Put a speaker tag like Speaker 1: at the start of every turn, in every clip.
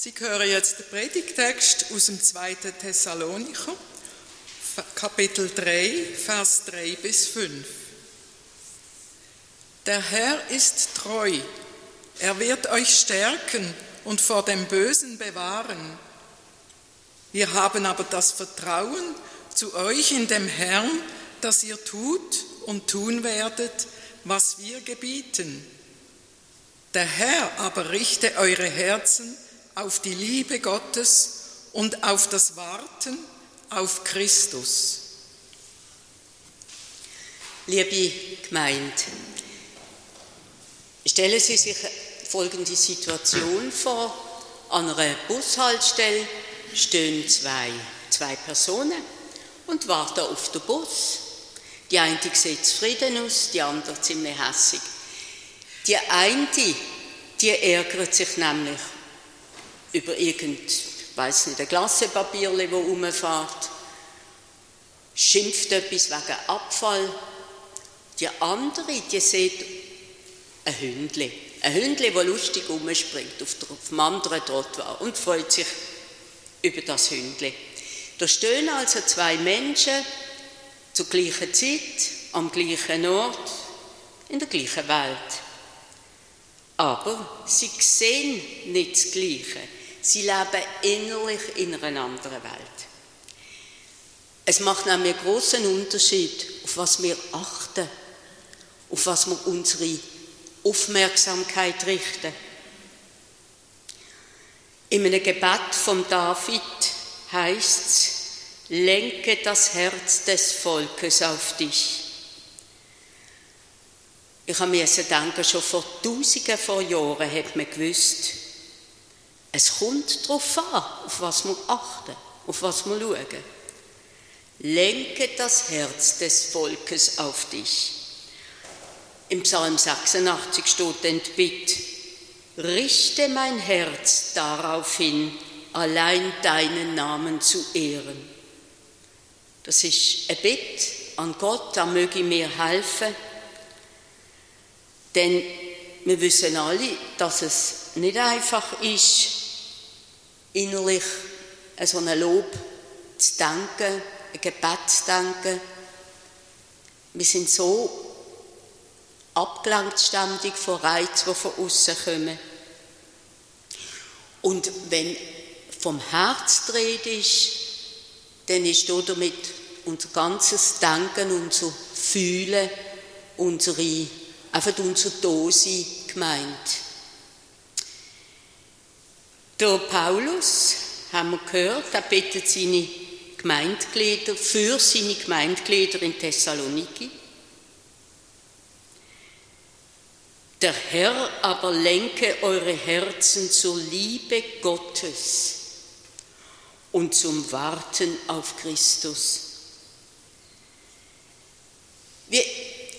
Speaker 1: Sie hören jetzt den Predigtext aus dem 2. Thessalonicher, Kapitel 3, Vers 3 bis 5. Der Herr ist treu, er wird euch stärken und vor dem Bösen bewahren. Wir haben aber das Vertrauen zu euch in dem Herrn, dass ihr tut und tun werdet, was wir gebieten. Der Herr aber richte eure Herzen auf die Liebe Gottes und auf das Warten auf Christus.
Speaker 2: Liebe Gemeinde, stellen Sie sich folgende Situation vor. An einer Bushaltestelle stehen zwei, zwei Personen und warten auf den Bus. Die eine sieht zufrieden aus, die andere ziemlich hässig. Die eine, die ärgert sich nämlich über irgend, weiß nicht, ein Glassepapierle, das rumfährt, schimpft etwas wegen Abfall. Die andere, die sieht ein Hündli, ein Hündli, das lustig rumspringt auf, dem anderen Trottoir und freut sich über das Hündli. Da stehen also zwei Menschen zur gleichen Zeit, am gleichen Ort, in der gleichen Welt. Aber sie sehen nicht das Gleiche. Sie leben innerlich in einer anderen Welt. Es macht nämlich einen großen Unterschied, auf was wir achten, auf was wir unsere Aufmerksamkeit richten. In einem Gebet von David heißt es, lenke das Herz des Volkes auf dich. Ich habe mir denken, schon vor Tausenden von Jahren hat man gewusst, es kommt darauf an, auf was wir achten, auf was wir schauen. Lenke das Herz des Volkes auf dich. Im Psalm 86 steht Bitte, richte mein Herz darauf hin, allein deinen Namen zu ehren. Das ist ein Bitte an Gott, da möge mir helfen, denn wir wissen alle, dass es nicht einfach ist, innerlich so ein Lob zu denken, ein Gebet zu denken. Wir sind so abgelenkt ständig von Reizen, die von außen kommen. Und wenn vom Herz dreht ist, dann ist damit unser ganzes Denken, unser Fühlen, unsere, einfach unsere Dose gemeint. Der Paulus, haben wir gehört, er bittet seine Gemeindeglieder für seine Gemeindeglieder in Thessaloniki. Der Herr aber lenke eure Herzen zur Liebe Gottes und zum Warten auf Christus. Wie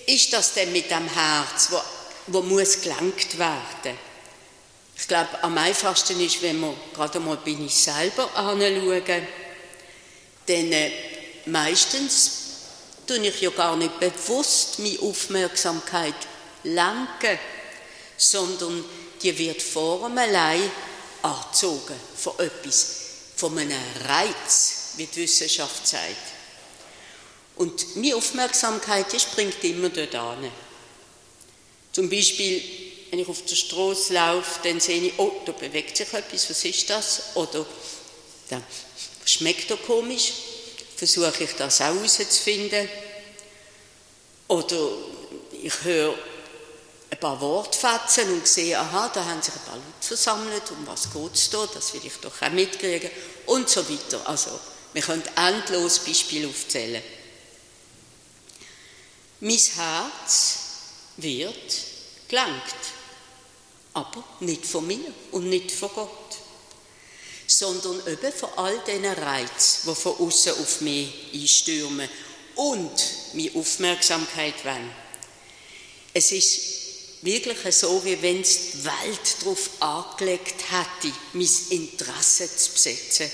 Speaker 2: ist das denn mit dem Herz, wo, wo muss gelenkt werden? Ich glaube, am einfachsten ist, wenn wir gerade mal bei uns selber anschauen, denn äh, meistens tue ich ja gar nicht bewusst meine Aufmerksamkeit lenken, sondern die wird vor allem allein angezogen von etwas, von einem Reiz, wie die Wissenschaft sagt. Und meine Aufmerksamkeit die springt immer dort an. Zum Beispiel wenn ich auf der Straße laufe, dann sehe ich, oh, da bewegt sich etwas, was ist das? Oder das schmeckt da komisch, versuche ich das auch herauszufinden. Oder ich höre ein paar Wortfetzen und sehe, aha, da haben sich ein paar Leute versammelt, um was geht es da, das will ich doch auch mitkriegen und so weiter. Also, wir können endlos Beispiele aufzählen. Mein Herz wird gelangt aber nicht von mir und nicht von Gott, sondern eben von all diesen Reizen, die von außen auf mich einstürmen und meine Aufmerksamkeit wollen. Es ist wirklich so, wie wenn es die Welt darauf angelegt hätte, mein Interesse zu besetzen.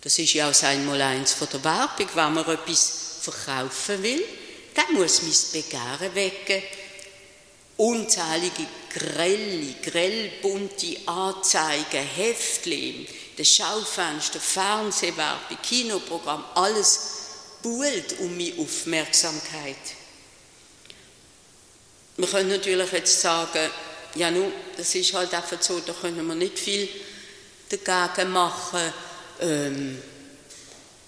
Speaker 2: Das ist ja auch einmal eins von der Werbung, wenn man etwas verkaufen will, dann muss mein Begehren wecken. Unzählige grelle, grellbunte Anzeigen, Heftchen, das Schaufenster, Fernsehwerbung, Kinoprogramm, alles buhlt um meine Aufmerksamkeit. Wir können natürlich jetzt sagen, ja nun, das ist halt einfach so, da können wir nicht viel dagegen machen, ähm,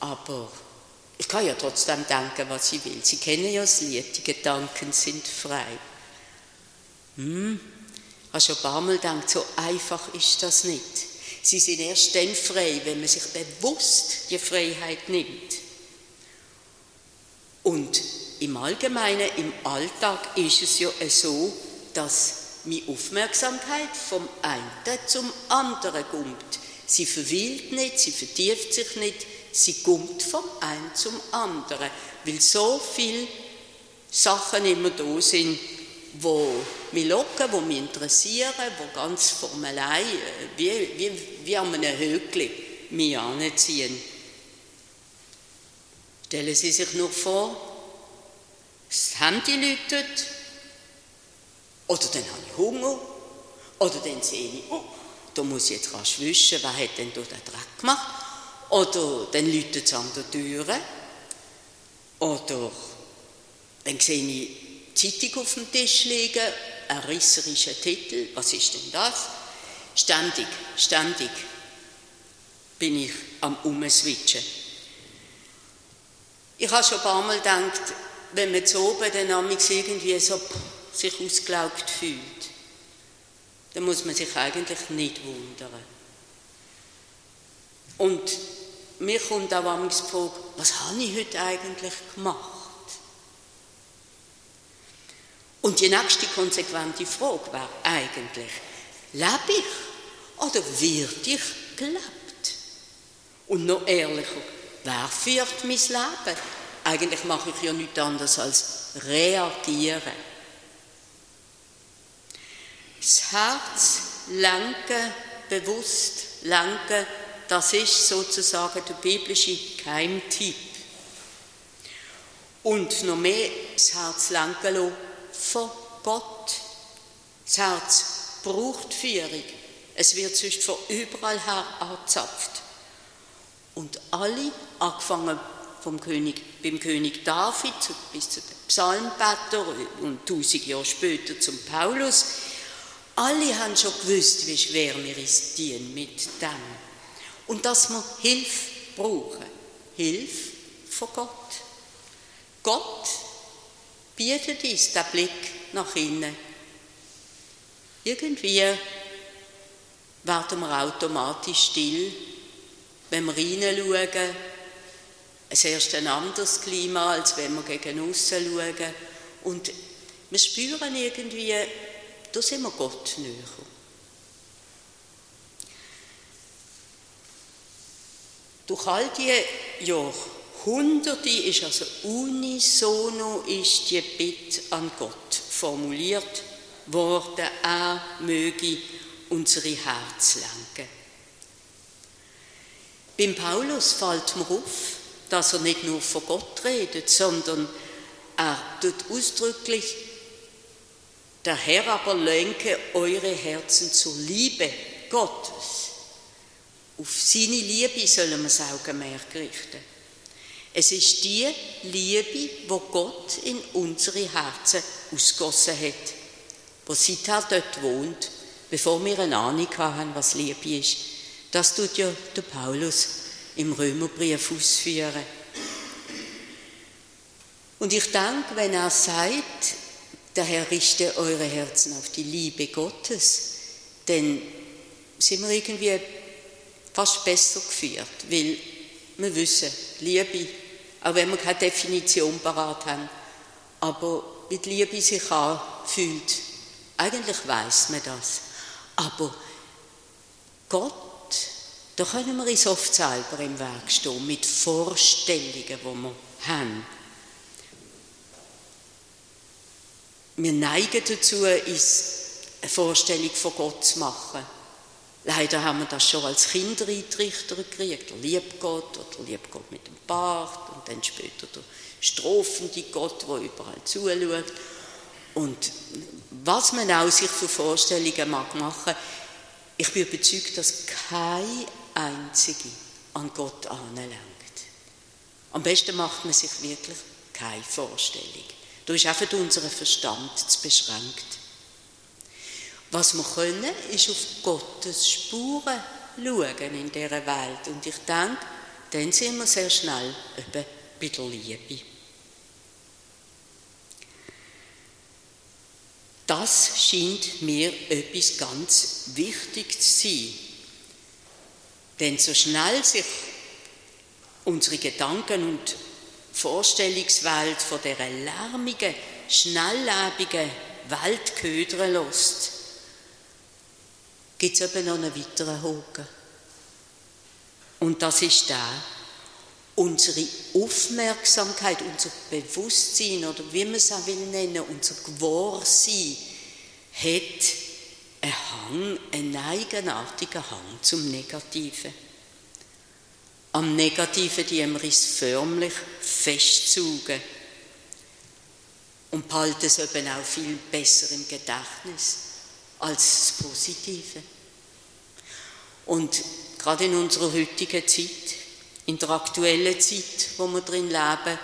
Speaker 2: aber ich kann ja trotzdem denken, was ich will. Sie kennen ja das Lied, die Gedanken sind frei. Hm, habe schon ein paar Mal gedacht, so einfach ist das nicht. Sie sind erst dann frei, wenn man sich bewusst die Freiheit nimmt. Und im Allgemeinen, im Alltag ist es ja so, dass meine Aufmerksamkeit vom einen zum anderen kommt. Sie verweilt nicht, sie vertieft sich nicht, sie kommt vom einen zum anderen, weil so viele Sachen immer da sind, wo mich locken, wo mich interessieren, wo ganz formelei, äh, wie, wie, wie an einem Höckli mich anziehen. Stellen Sie sich nur vor, das Handy läutet, oder dann habe ich Hunger, oder dann sehe ich, oh, da muss ich jetzt rasch wischen, wer hat denn da den Dreck gemacht? Oder dann läutet es an der Tür. Oder dann sehe ich Zeitung auf dem Tisch liegen, ein risserischer Titel. Was ist denn das? Ständig, ständig bin ich am Umswitchen. Ich habe schon ein paar Mal gedacht, wenn man zu oben dann irgendwie so sich ausgelaugt fühlt, dann muss man sich eigentlich nicht wundern. Und mir kommt auch manchmal die Frage, was habe ich heute eigentlich gemacht? Und die nächste konsequente Frage wäre eigentlich, lebe ich oder wird ich gelebt? Und noch ehrlicher, wer führt mein Leben? Eigentlich mache ich ja nichts anderes als reagieren. Das Herz lenken, bewusst lenken, das ist sozusagen der biblische Keimtipp. Und noch mehr das Herz lenken lassen von Gott. Das Herz braucht Führung. Es wird sonst von überall her angezapft. Und alle, angefangen vom König, beim König David bis zu den Psalmbetter und tausend Jahre später zum Paulus, alle haben schon gewusst, wie schwer wir es dienen mit dem. Und dass wir Hilfe brauchen. Hilfe von Gott. Gott bietet uns den Blick nach innen. Irgendwie werden wir automatisch still, wenn wir hineinschauen. Es herrscht ein anderes Klima, als wenn wir gegen aussen schauen. Und wir spüren irgendwie, da sind wir Gott näher. Durch all die Jahrhunderte ist also unisono ist die Bitte an Gott formuliert worden, er möge unsere Herz lenken. Beim Paulus fällt mir auf, dass er nicht nur von Gott redet, sondern er tut ausdrücklich, der Herr aber lenke eure Herzen zur Liebe Gottes. Auf seine Liebe sollen wir das Augenmerk richten. Es ist die Liebe, wo Gott in unsere Herzen ausgossen hat, wo seither dort wohnt, bevor wir eine Ahnung haben, was Liebe ist. Das tut ja der Paulus im Römerbrief ausführen. Und ich denke, wenn er sagt, der Herr richte eure Herzen auf die Liebe Gottes, dann sind wir irgendwie fast besser geführt, weil wir wissen, Liebe, auch wenn wir keine Definition parat haben, aber die Liebe sich anfühlt, eigentlich weiß man das. Aber Gott, da können wir uns oft selber im Weg stehen, mit Vorstellungen, die wir haben. Wir neigen dazu, uns eine Vorstellung von Gott zu machen. Leider haben wir das schon als Kinder eintrichter gekriegt. Der Liebgott oder der Liebgott mit dem Bart dann später der strafende Gott, der überall zuschaut. und was man auch sich für Vorstellungen mag machen, ich bin überzeugt, dass keine einzige an Gott anlangt. Am besten macht man sich wirklich keine Vorstellung. Da ist einfach unser Verstand zu beschränkt. Was wir können, ist auf Gottes Spuren schauen in dieser Welt. Und ich denke, dann sind wir sehr schnell eben bei der Liebe. Das scheint mir etwas ganz wichtig zu sein. Denn so schnell sich unsere Gedanken und Vorstellungswelt von dieser lärmigen, schnelllebigen Welt ködern lässt, gibt es eben noch einen weiteren Haken. Und das ist der, unsere Aufmerksamkeit, unser Bewusstsein oder wie man es auch will nennen, unser Gewahrsein hat einen Hang, einen eigenartigen Hang zum Negativen. Am Negativen, die wir es förmlich festzeugen und behalten es eben auch viel besser im Gedächtnis als das Positive. Und gerade in unserer heutigen Zeit, in der aktuellen Zeit, wo wir drin leben,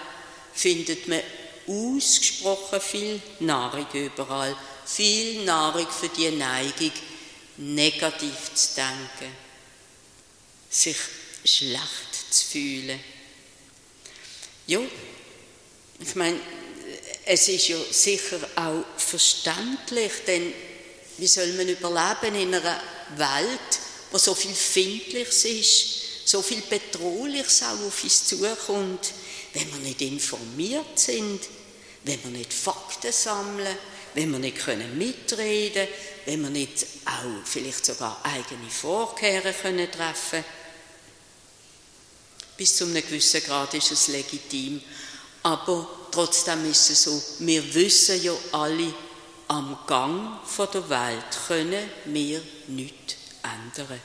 Speaker 2: findet man ausgesprochen viel Nahrung überall. Viel Nahrung für die Neigung, negativ zu denken, sich schlecht zu fühlen. Ja, ich meine, es ist ja sicher auch verständlich, denn wie soll man überleben in einer Welt, wo so viel Findliches ist, so viel Bedrohliches auch auf uns zukommt, wenn wir nicht informiert sind, wenn wir nicht Fakten sammeln, wenn wir nicht können mitreden wenn wir nicht auch vielleicht sogar eigene Vorkehrungen können treffen Bis zu einem gewissen Grad ist es legitim. Aber trotzdem ist es so, wir wissen ja alle, am Gang der Welt können wir nichts ändern.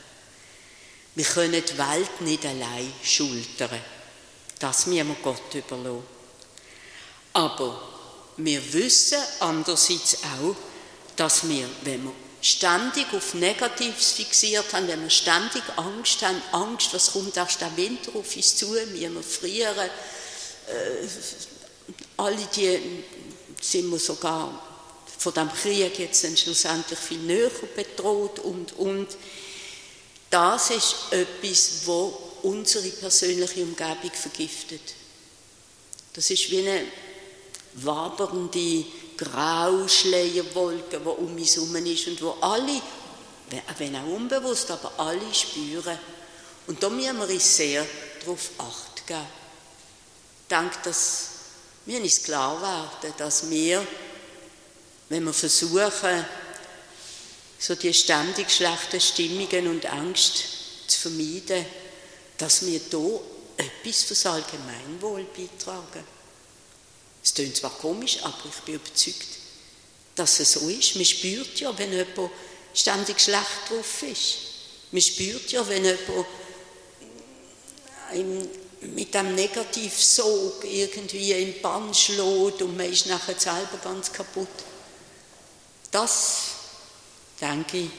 Speaker 2: Wir können die Welt nicht allein schultern. Das müssen wir Gott überlassen. Aber wir wissen andererseits auch, dass wir, wenn wir ständig auf Negatives fixiert haben, wenn wir ständig Angst haben, Angst, was kommt erst der Winter auf uns zu, wir frieren, äh, alle die sind wir sogar von dem Krieg jetzt dann schlussendlich viel näher bedroht und, und das ist etwas, wo unsere persönliche Umgebung vergiftet. Das ist wie eine wabernde Grauschleierwolke, die um uns herum ist und wo alle, wenn auch unbewusst, aber alle spüren. Und da müssen wir uns sehr darauf acht geben. Ich denke, dass wir uns klar werden, dass wir, wenn wir versuchen, so die ständig schlechten Stimmungen und Angst zu vermeiden, dass wir hier etwas fürs Allgemeinwohl beitragen. Es klingt zwar komisch, aber ich bin überzeugt, dass es so ist. Man spürt ja, wenn jemand ständig schlecht drauf ist. Man spürt ja, wenn jemand mit einem Negativsog irgendwie im Bann schlägt und man ist nachher selber ganz kaputt. Das denke ich,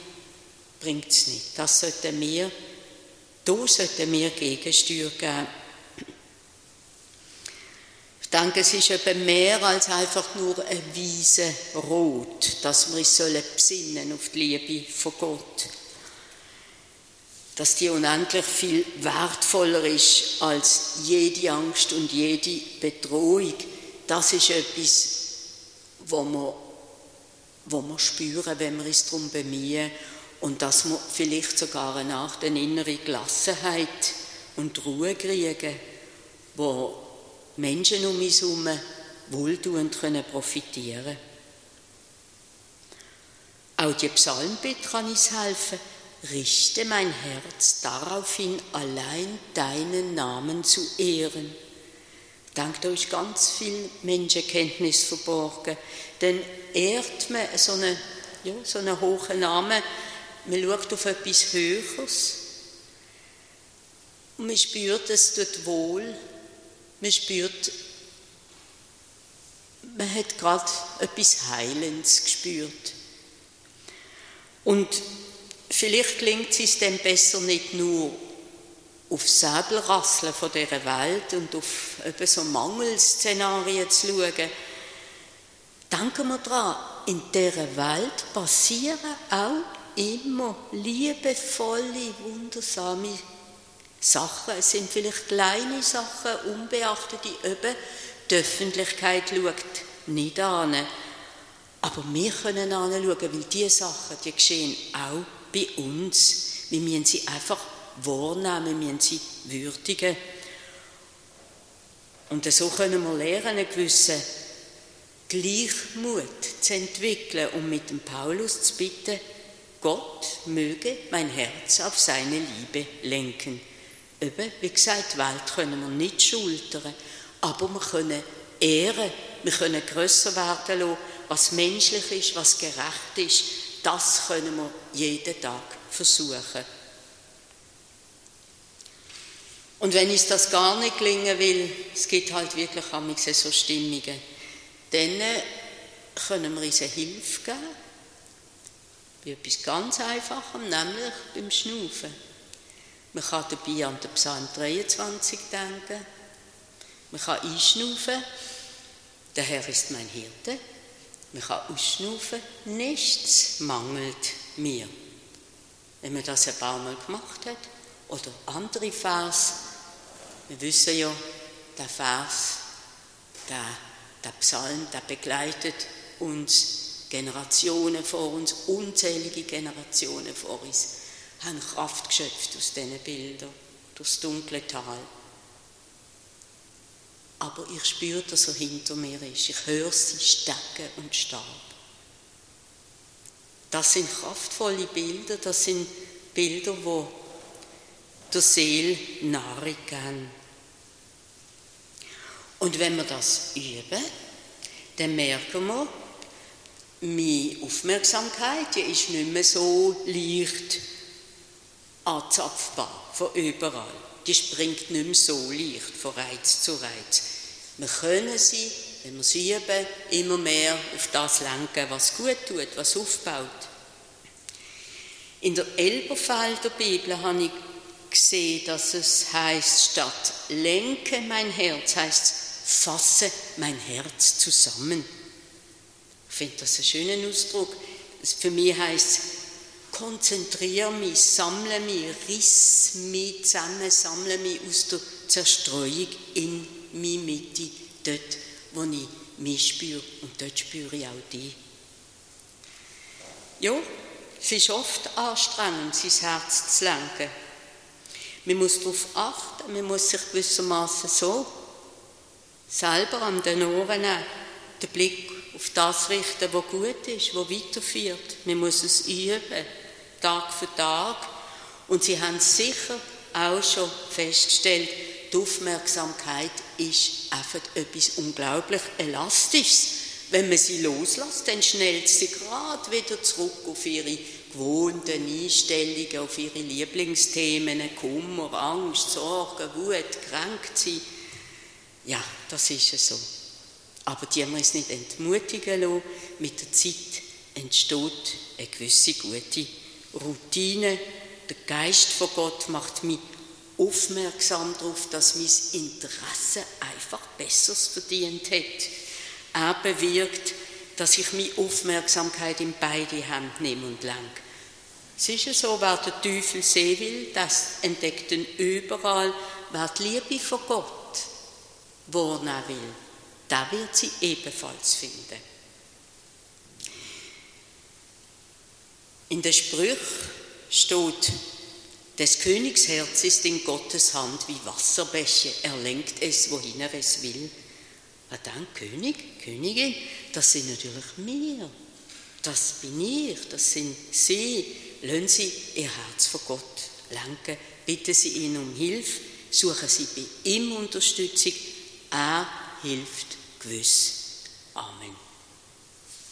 Speaker 2: bringt es nicht. Das sollten wir, da sollten wir Gegensteuer geben. Ich denke, es ist eben mehr als einfach nur ein weise Rot, dass wir uns besinnen auf die Liebe von Gott. Dass die unendlich viel wertvoller ist als jede Angst und jede Bedrohung. Das ist etwas, wo wir wo wir spüren, wenn wir uns darum bemühen und dass wir vielleicht sogar eine Art eine innere Gelassenheit und Ruhe kriegen, wo Menschen um uns herum wohltuend können profitieren Auch die Psalmbitte kann uns helfen. Richte mein Herz darauf hin, allein deinen Namen zu ehren. Dank da ist ganz viel Menschenkenntnis verborgen. Denn ehrt man so einen, ja, so einen hohen Namen, man schaut auf etwas Höheres und man spürt, es tut wohl, man spürt, man hat gerade etwas Heilendes gespürt. Und vielleicht klingt es dann besser nicht nur auf Säbelrasseln von dieser Welt und auf so Mangelszenarien zu schauen. Denken wir daran, in dieser Welt passieren auch immer liebevolle, wundersame Sachen. Es sind vielleicht kleine Sachen, unbeachtet, die eben die Öffentlichkeit schaut nicht an. Aber wir können anschauen, weil diese Sachen, die geschehen auch bei uns. Wir müssen sie einfach wahrnehmen, wir müssen sie würdigen. Und so können wir lernen, einen gewissen Gleichmut zu entwickeln und mit dem Paulus zu bitten, Gott möge mein Herz auf seine Liebe lenken. Eben, wie gesagt, die Welt können wir nicht schultern, aber wir können ehren, wir können grösser werden lassen, was menschlich ist, was gerecht ist, das können wir jeden Tag versuchen. Und wenn uns das gar nicht gelingen will, es gibt halt wirklich so Stimmungen, dann können wir uns Hilfe geben, bei etwas ganz Einfachem, nämlich beim Schnaufen. Man kann dabei an den Psalm 23 denken, man kann einschnaufen, der Herr ist mein Hirte, man kann ausschnaufen, nichts mangelt mir. Wenn man das ein paar Mal gemacht hat, oder andere Vers, wir wissen ja, der Vers, der, der Psalm, der begleitet uns Generationen vor uns, unzählige Generationen vor uns, haben Kraft geschöpft aus diesen Bildern, durchs dunkle Tal. Aber ich spüre, dass er hinter mir ist. Ich höre sie stecken und starb. Das sind kraftvolle Bilder, das sind Bilder, wo der Seele Nahrung geben. Und wenn wir das üben, dann merken wir, meine Aufmerksamkeit die ist nicht mehr so leicht anzapfbar von überall. Die springt nicht mehr so leicht von Reiz zu Reiz. Wir können sie, wenn wir sie üben, immer mehr auf das lenken, was gut tut, was aufbaut. In der Elberfelder Bibel habe ich gesehen, dass es heißt, statt lenke mein Herz, heißt fasse mein Herz zusammen. Ich finde das einen schönen Ausdruck. Für mich heißt konzentriere mich, sammle mich, riss mich zusammen, sammle mich aus der Zerstreuung in meine Mitte, dort, wo ich mich spüre und dort spüre ich auch dich. Ja, es ist oft anstrengend, sein Herz zu lenken. Man muss darauf achten, man muss sich gewissermaßen so selber an den Ohren den Blick auf das richten, was gut ist, was weiterführt. Man muss es üben, Tag für Tag. Und Sie haben sicher auch schon festgestellt, die Aufmerksamkeit ist einfach etwas unglaublich Elastisches. Wenn man sie loslässt, dann schnellt sie gerade wieder zurück auf ihre gewohnten Einstellungen, auf ihre Lieblingsthemen, Kummer, Angst, Sorge, Wut, kränkt sie. Ja, das ist es so. Aber die uns nicht entmutigen lassen. Mit der Zeit entsteht eine gewisse gute Routine. Der Geist von Gott macht mich aufmerksam darauf, dass mein Interesse einfach Besseres verdient hat. Er bewirkt, dass ich meine Aufmerksamkeit in beide Hände nehme und lenke. Es ist so, wer der Teufel sehen will, das entdeckt ihn überall. Wer die Liebe von Gott wahrnehmen will, der wird sie ebenfalls finden. In der Sprüch steht, des Königs Herz ist in Gottes Hand wie Wasserbäche, er lenkt es, wohin er es will. Aber dann König, Königin, das sind natürlich wir. Das bin ich, das sind Sie. Lassen Sie Ihr Herz vor Gott lenken. Bitten Sie ihn um Hilfe. Suchen Sie bei ihm Unterstützung. Er hilft gewiss. Amen.